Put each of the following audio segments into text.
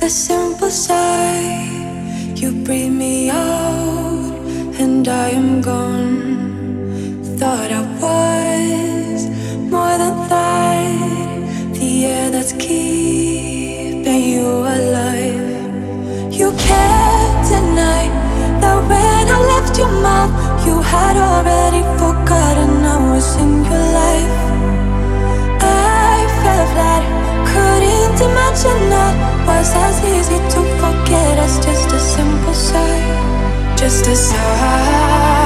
the simple sigh. You breathe me out, and I am gone. Thought I was more than that. The air that's keeping you alive. You can't deny that when I left your mouth, you had already forgotten I was in your life. I felt that, couldn't imagine that was as easy to forget as just a simple sigh, just a sigh.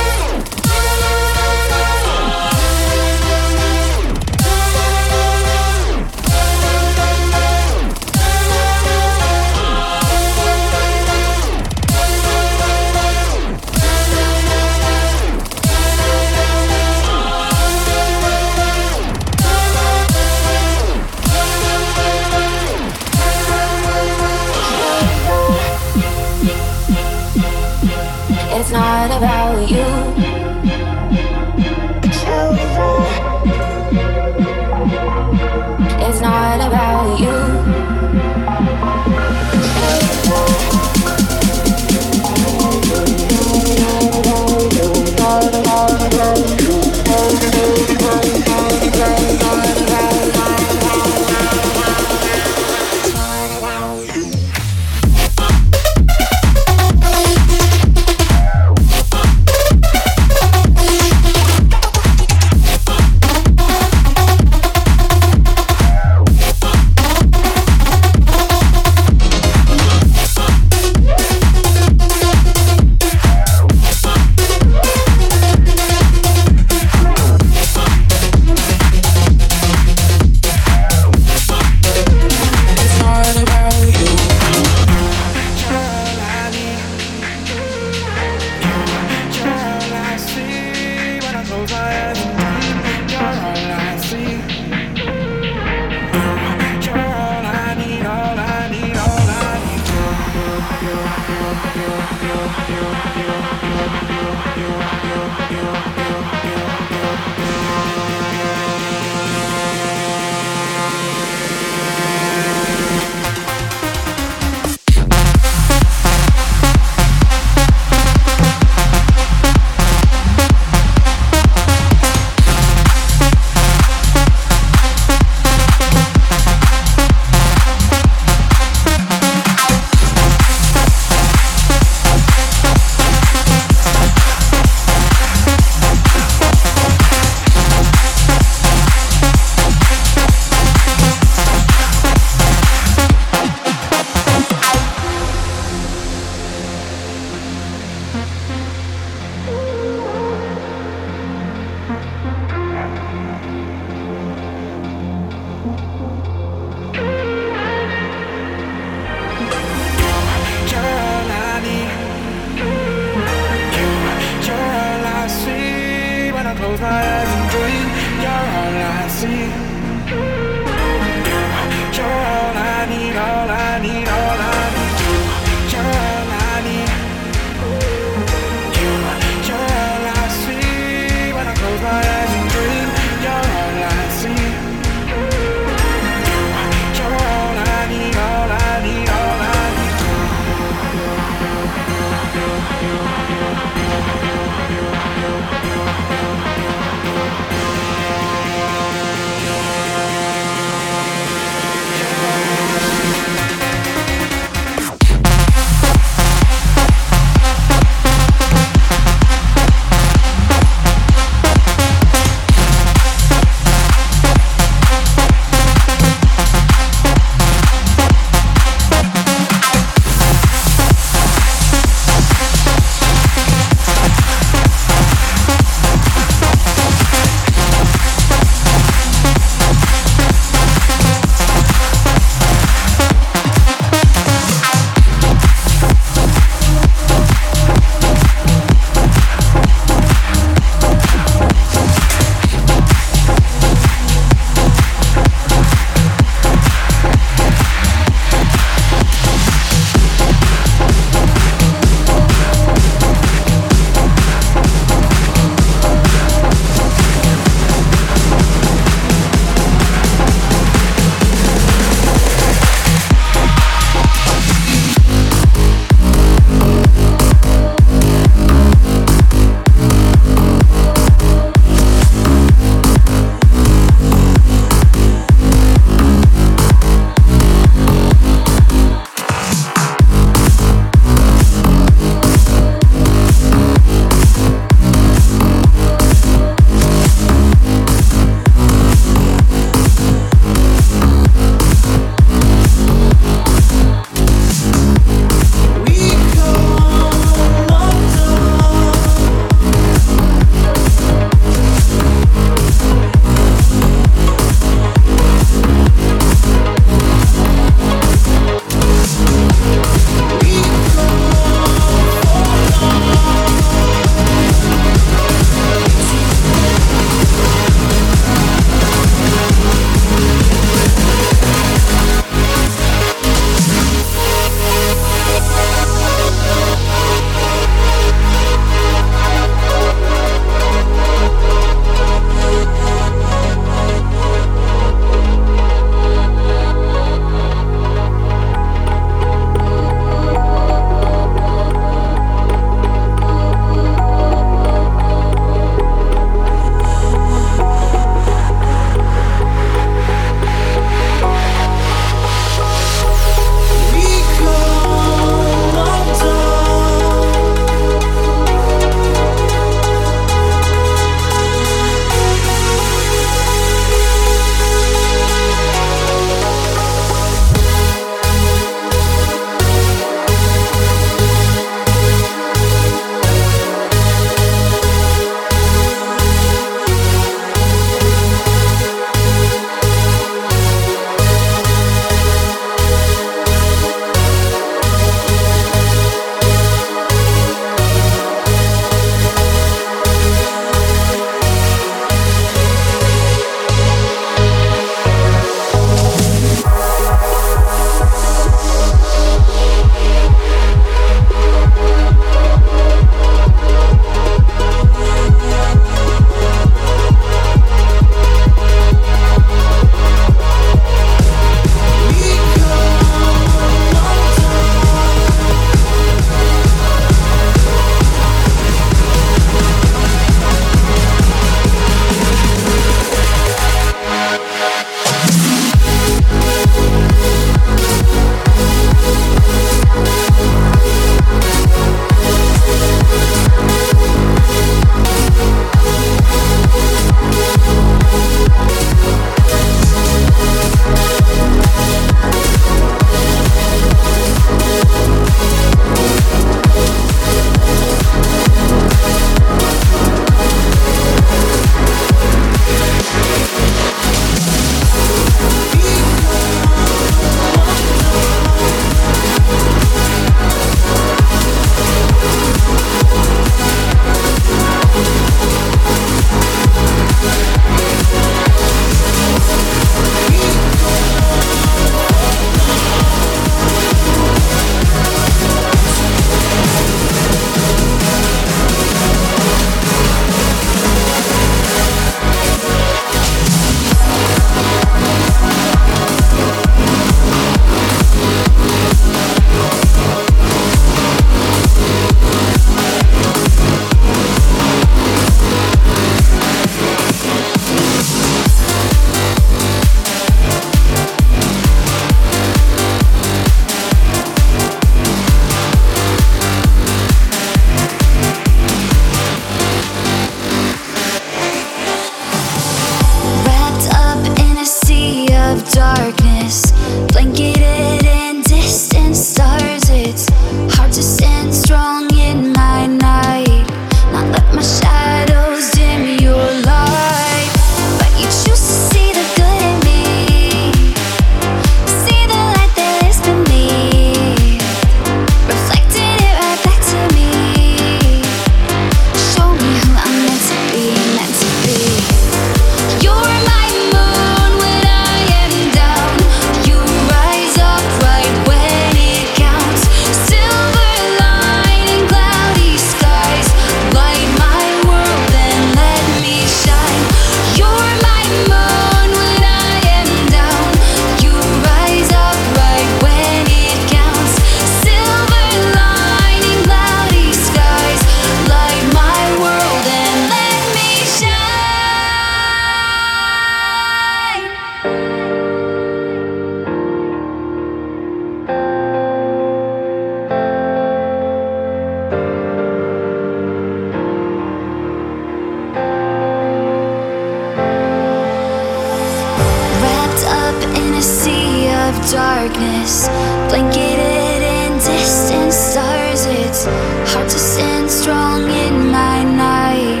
to stand strong in my night,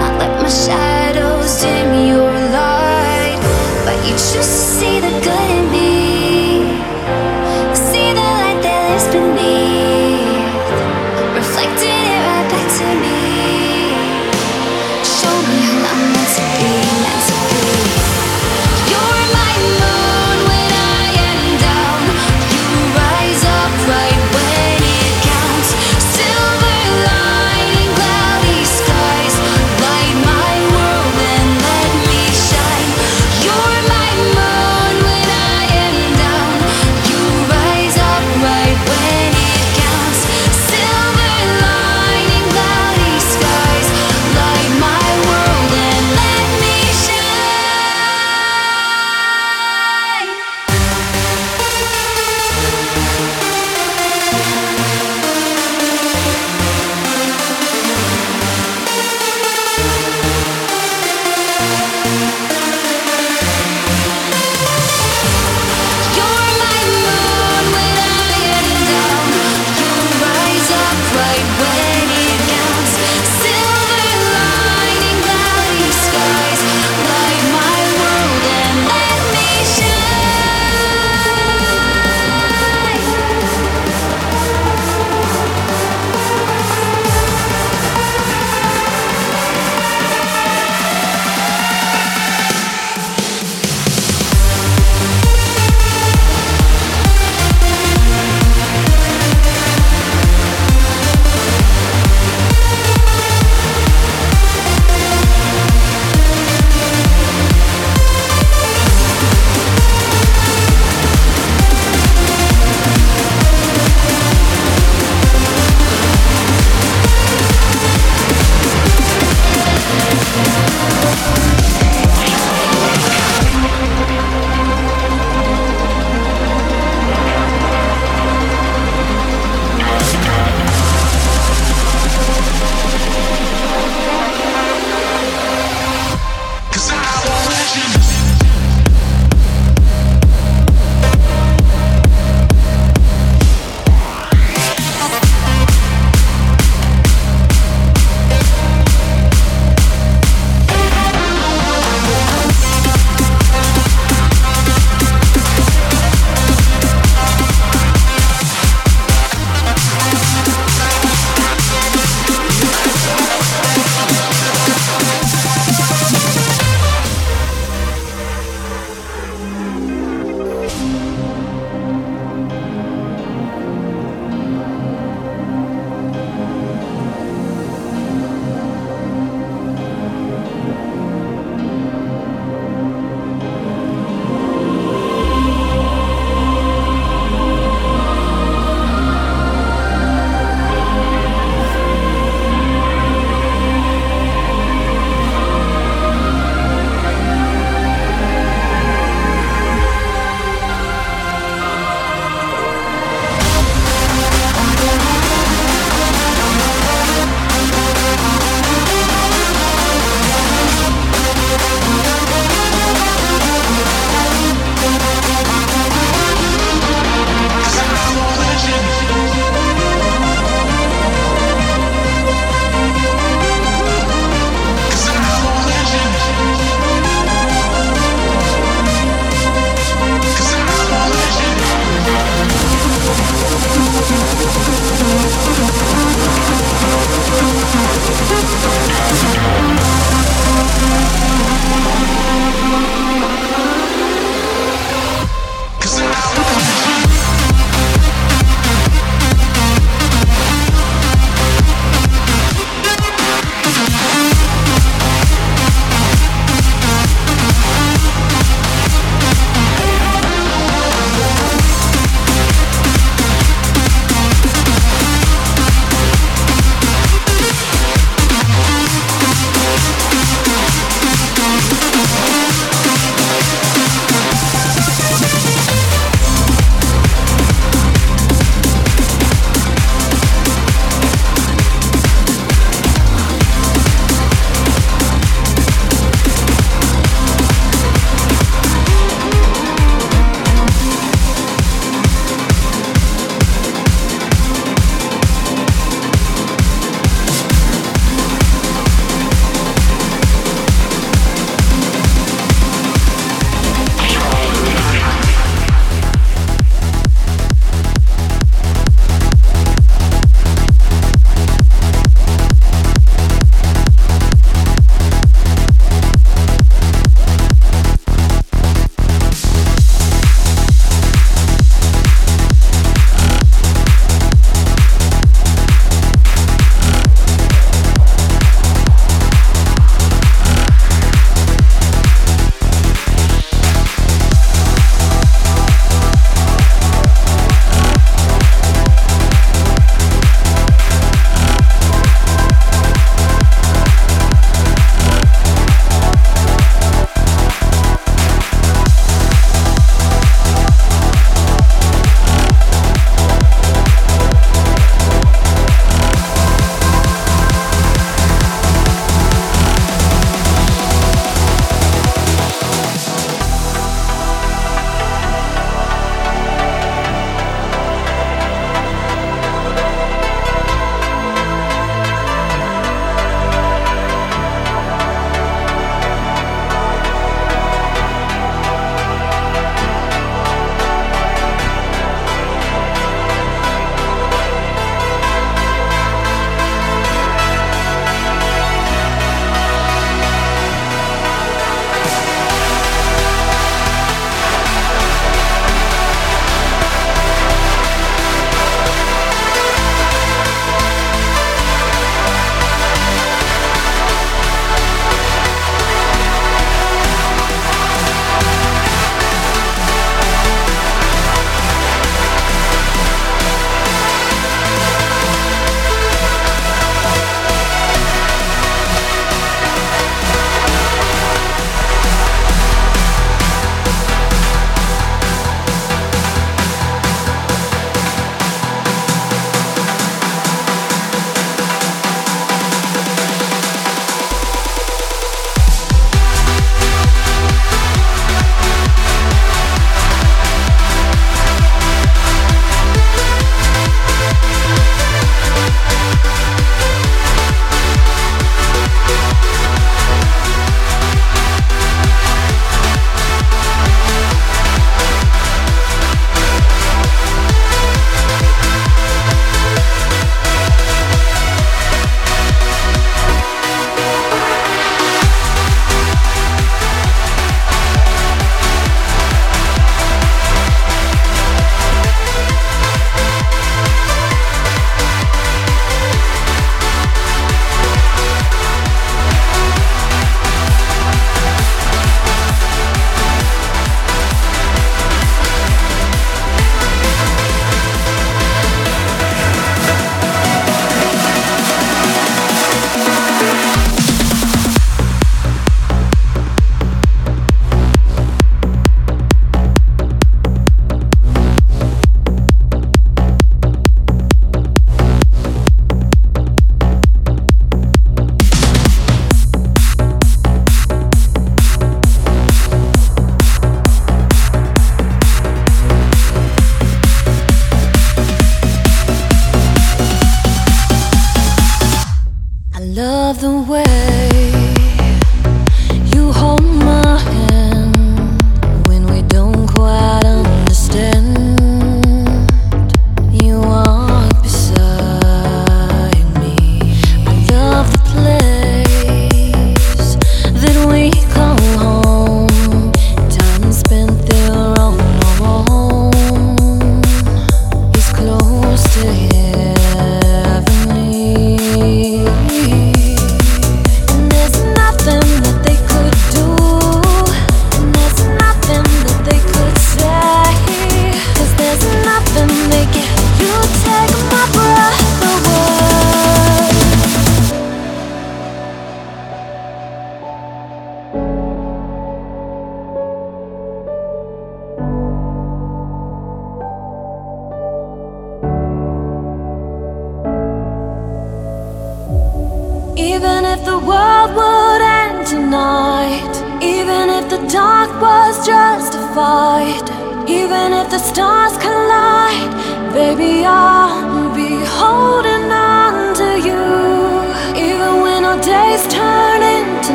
not let my shadows dim your light. But you.